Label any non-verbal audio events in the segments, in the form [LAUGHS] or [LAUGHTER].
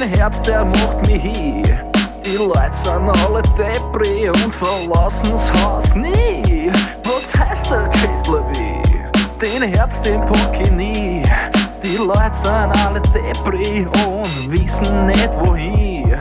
Den Herbst, der macht mich hin. Die Leute sind alle Depri und verlassen's Haus nie. Was heißt der Tschüsslerweh? Den Herbst, den pack ich nie. Die Leute sind alle Depri und wissen nicht wohin.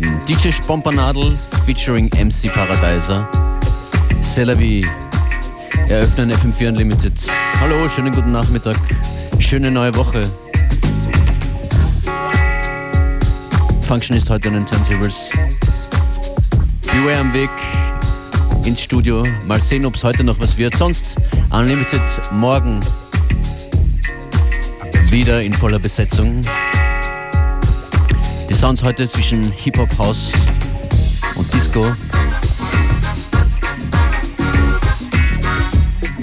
Werden. DJ Spompernadel featuring MC Paradiser. Celavi eröffnen FM4 Unlimited. Hallo, schönen guten Nachmittag. Schöne neue Woche. Function ist heute an den Turntables. Beware am Weg ins Studio. Mal sehen, ob es heute noch was wird. Sonst Unlimited morgen wieder in voller Besetzung. Die Sounds heute zwischen Hip-Hop, House und Disco.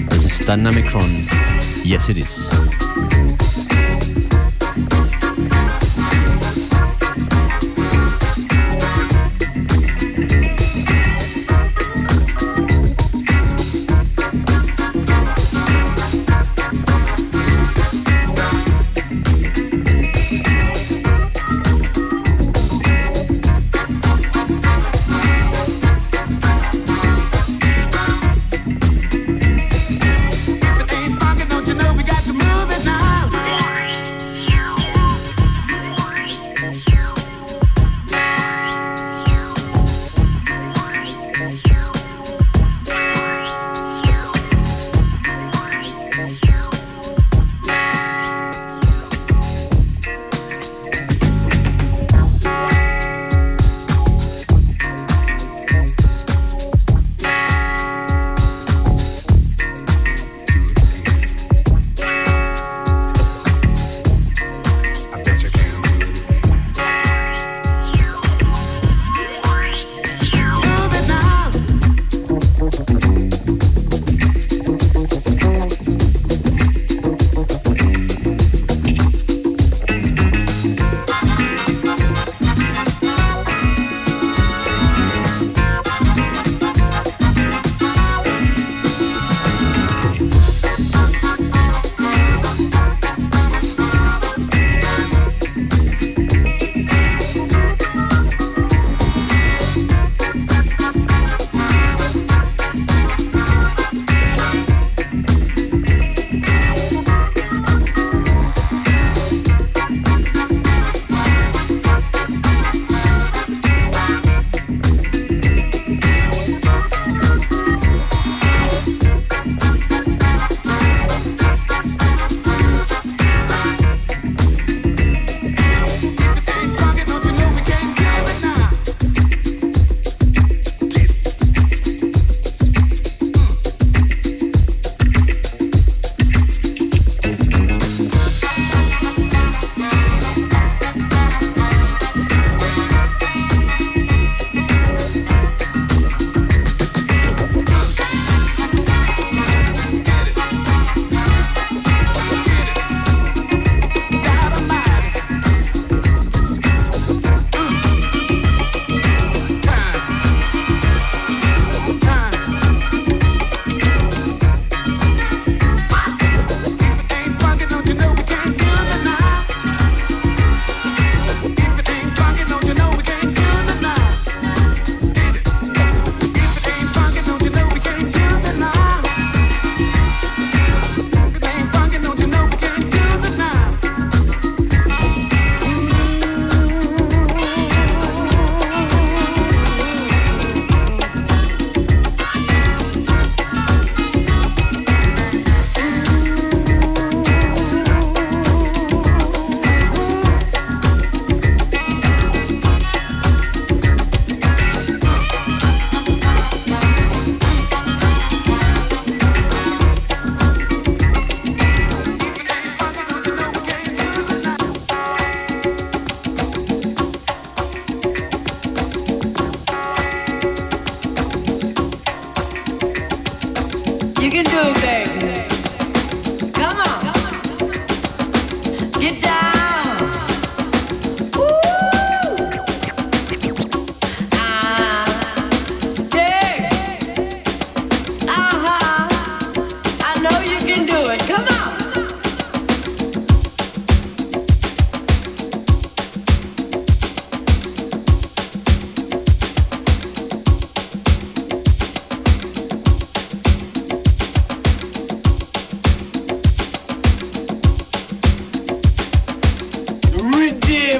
Das ist Dynamicron. Yes, it is.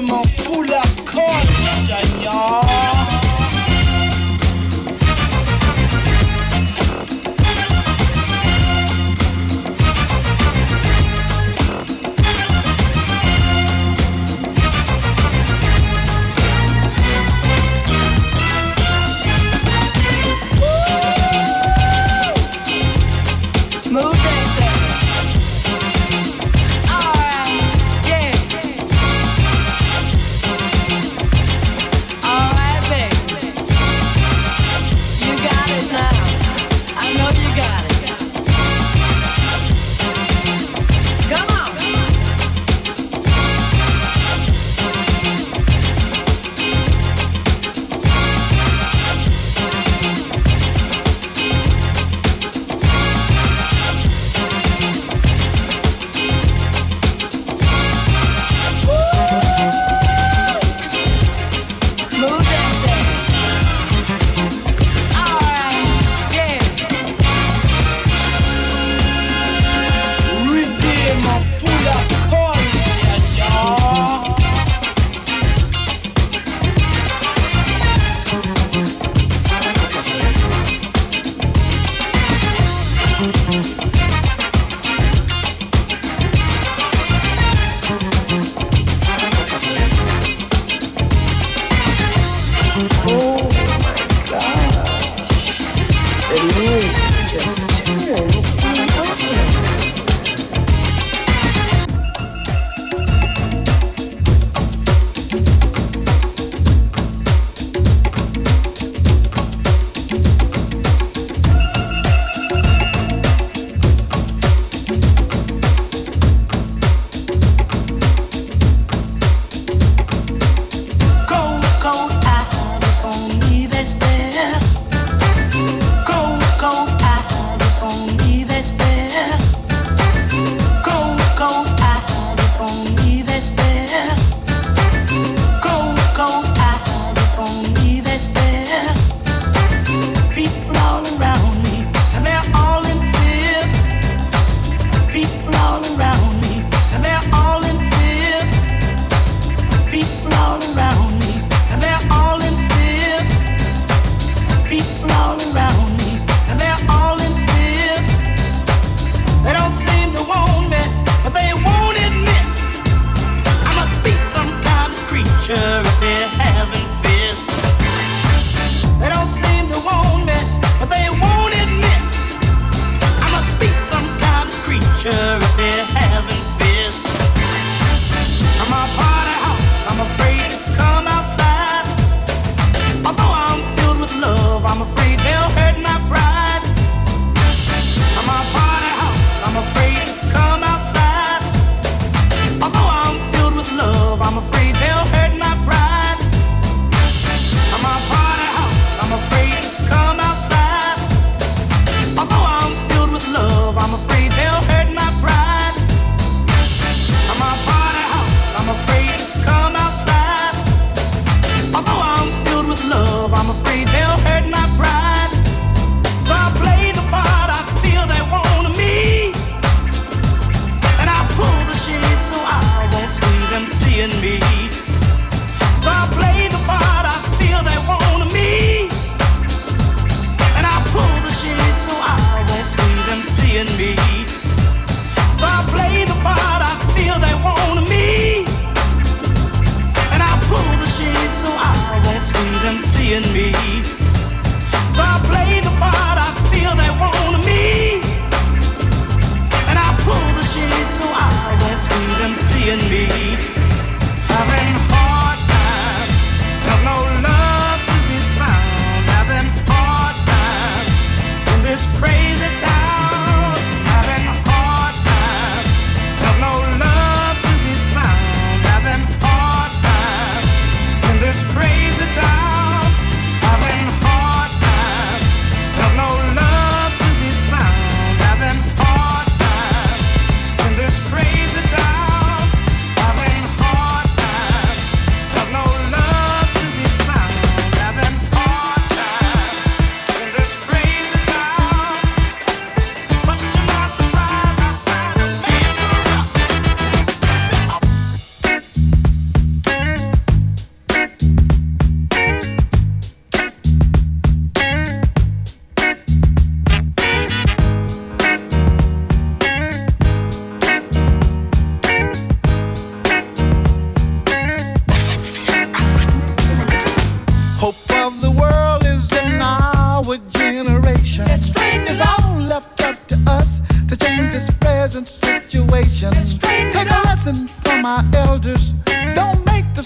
m'en fous la corde, y'all.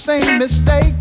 same mistake.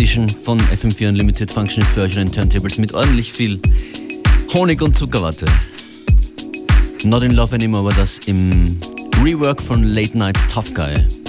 Montagsedition von FM4 Unlimited Functionist für euch in Turntables mit ordentlich viel Honig und Zuckerwatte. Not in Love Anymore war das im Rework von Late Night Tough Guy.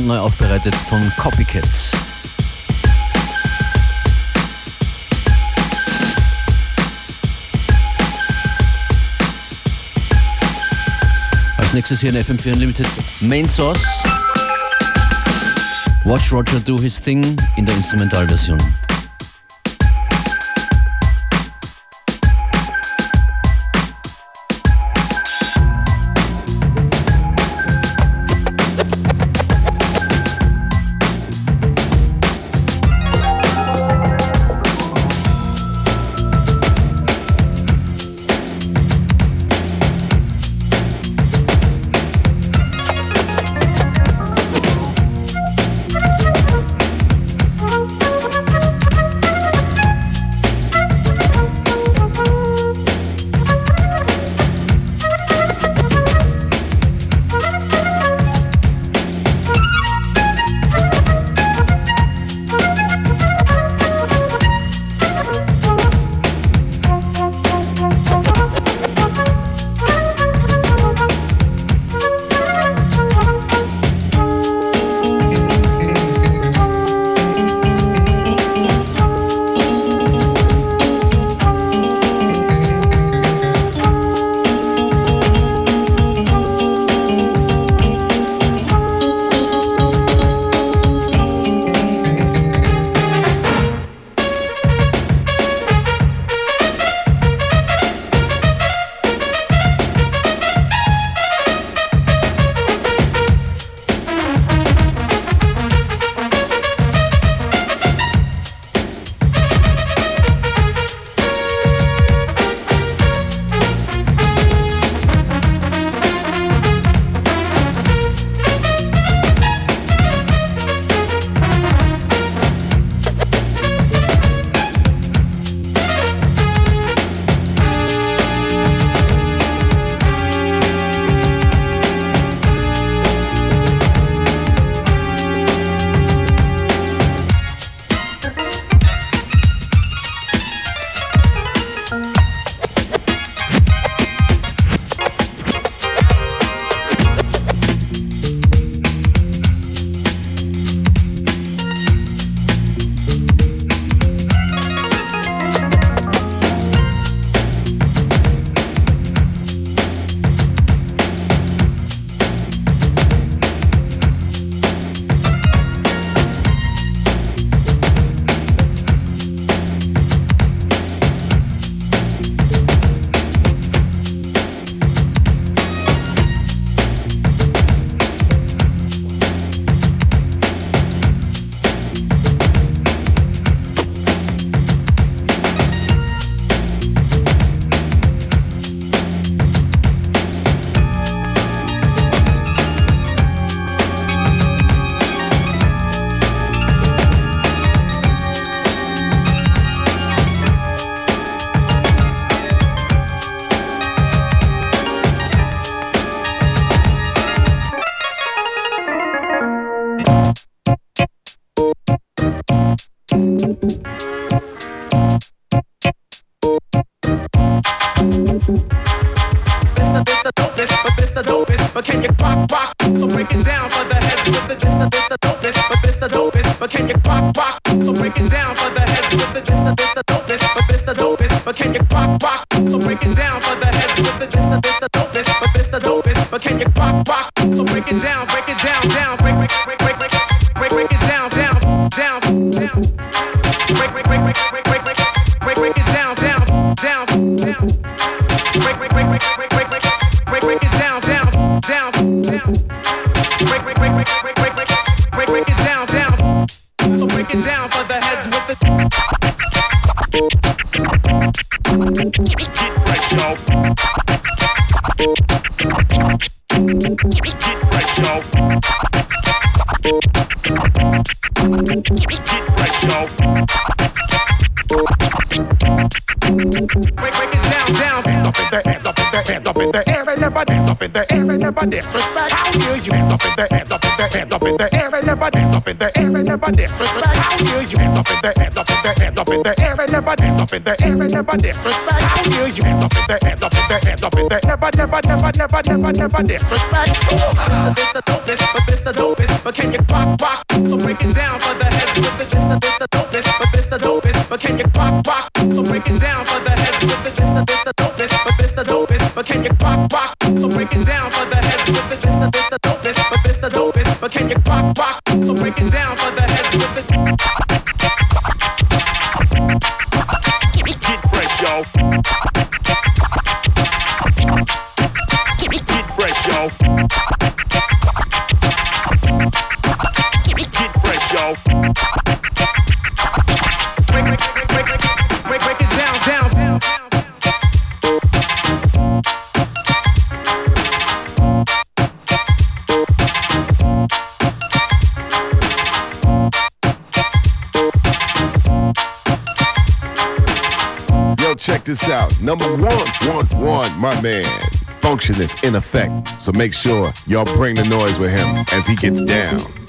Brandneu aufbereitet von Copycats. Als nächstes hier in FM4 Unlimited Main Source. Watch Roger do his thing in der Instrumentalversion. Up in the air and never disrespect. How dare you stand up in the hand up in the hand up in the air and never stand up in the air and never disrespect. How dare you stand up in the hand up in the hand up in the air and never stand up in the air and never disrespect. How dare you stand up in the hand up in the hand up in the never never never never never never disrespect. The this the dopest, but this the dopest. But can you rock rock? So break it down for the heads with the this the this the dopest, but this the dopest. But can you rock rock? So break it down for the can you rock rock? So break it down for the heads with the this the this the dopest, but this the dopest. But can you rock rock? So break it down for the this out. Number one, one, one, my man. Function is in effect, so make sure y'all bring the noise with him as he gets down.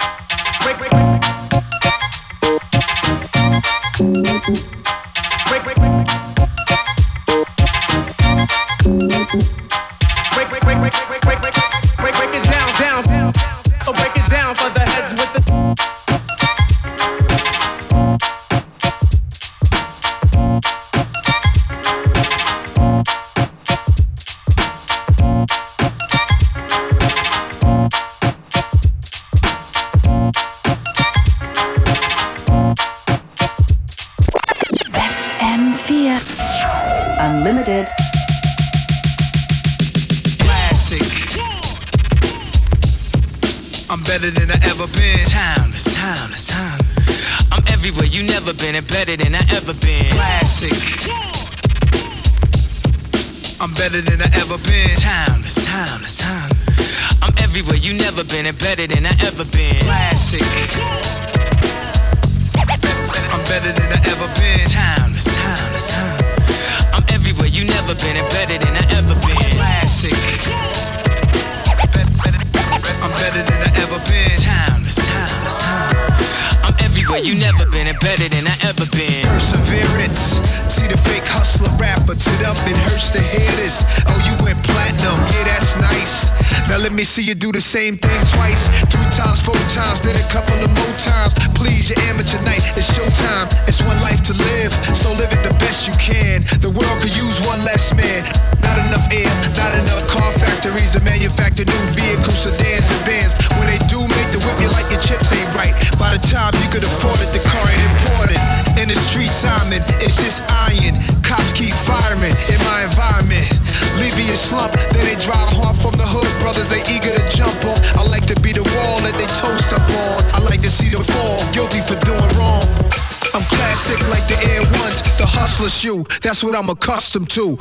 Less That's what I'm accustomed to.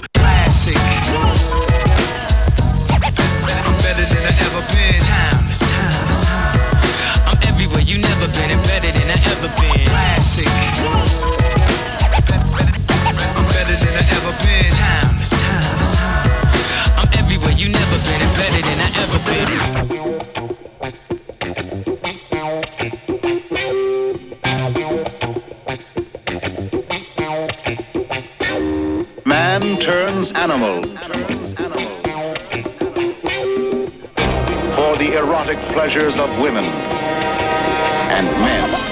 Turns animal. For the erotic pleasures of women and men.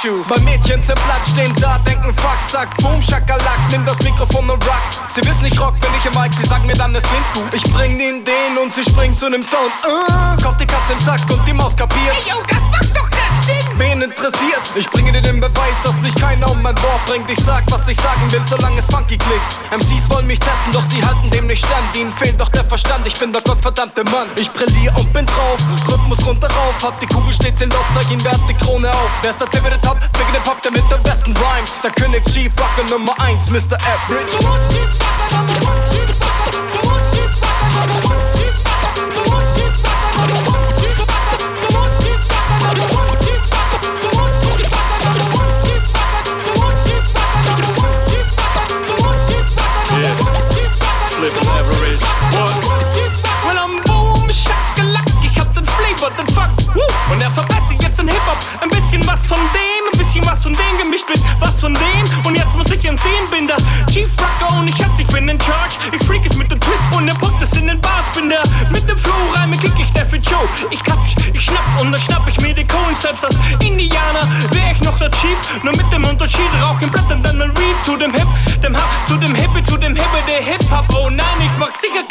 Issue. Bei Mädchen im Blatt stehen da, denken Fuck, sagt Boom, Schakalak, nimm das Mikrofon und rock. Sie wissen, ich rock, bin ich im Mike, sie sagen mir dann, es klingt gut. Ich bring ihnen den und sie springt zu nem Sound. Uh, kauf die Katze im Sack und die Maus kapiert. Ich auch interessiert. Ich bringe dir den Beweis, dass mich keiner um mein Wort bringt. Ich sag, was ich sagen will, solange es funky klingt. MCs wollen mich testen, doch sie halten dem nicht stand. Ihnen fehlt doch der Verstand, ich bin der gottverdammte Mann. Ich brillier und bin drauf, Rhythmus runter rauf. Hab die Kugel stets in Lauf, zeig ihn, wer die Krone auf. Wer ist der Tip der Top? Fick den Pop, der mit den besten Rhymes. Der König G-Fucker Nummer 1, Mr. Average.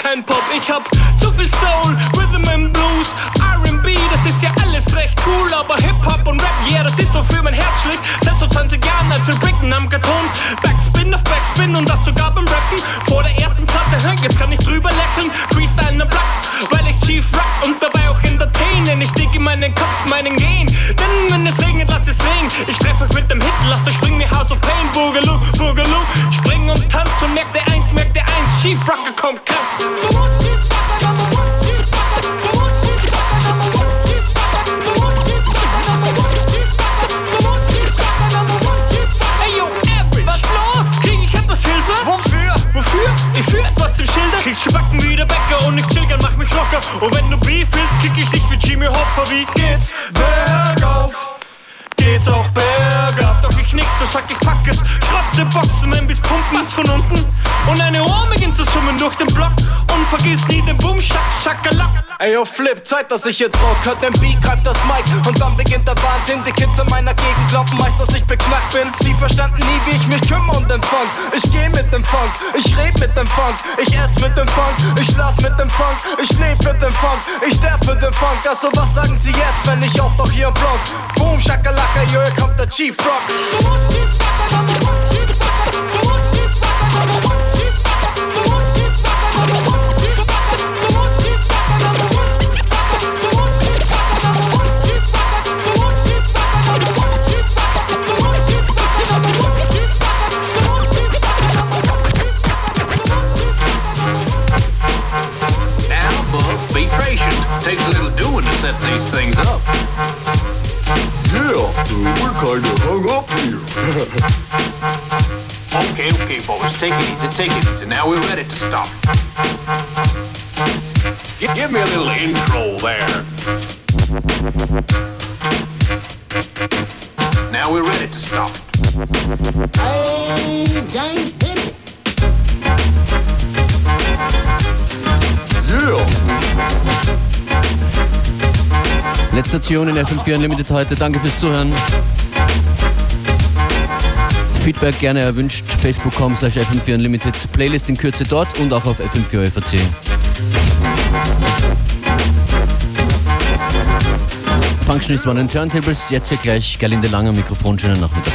kein Pop, ich hab zu viel Soul. Phobie geht's bergauf, geht's auch bergab. Doch ich nix, du sag ich pack es. Schrotte Boxen, ein bis pumpen ist von unten. Und eine Ohr beginnt zu summen durch den Block. Vergiss nie den Boom, Schack, Schackerlack. Ey, yo, Flip, Zeit, dass ich jetzt rock. Hört den Beat, greift das Mic. Und dann beginnt der Wahnsinn. Die Kids in meiner Gegend glauben meist, dass ich beknackt bin. Sie verstanden nie, wie ich mich kümmere um den Funk. Ich geh mit dem Funk, ich red mit dem Funk. Ich ess mit dem Funk, ich schlaf mit dem Funk. Ich leb mit dem Funk, ich sterb für den Funk. Also was sagen sie jetzt, wenn ich auch doch hier im Block? Boom, Shakalaka, yo, hier kommt der Chief Rock. These things up. Yeah, we're kinda hung up here. [LAUGHS] Okay, okay, boys, take it easy, take it easy. Now we're ready to stop. Gi- Give me a little intro there. Now we're ready to stop. Letzte Station in FM4 Unlimited heute. Danke fürs Zuhören. Feedback gerne erwünscht. Facebook.com slash FM4 Unlimited. Playlist in Kürze dort und auch auf FM4 FAT. Functionist One and Turntables. Jetzt hier gleich Gerlinde Langer Mikrofon. Schönen Nachmittag.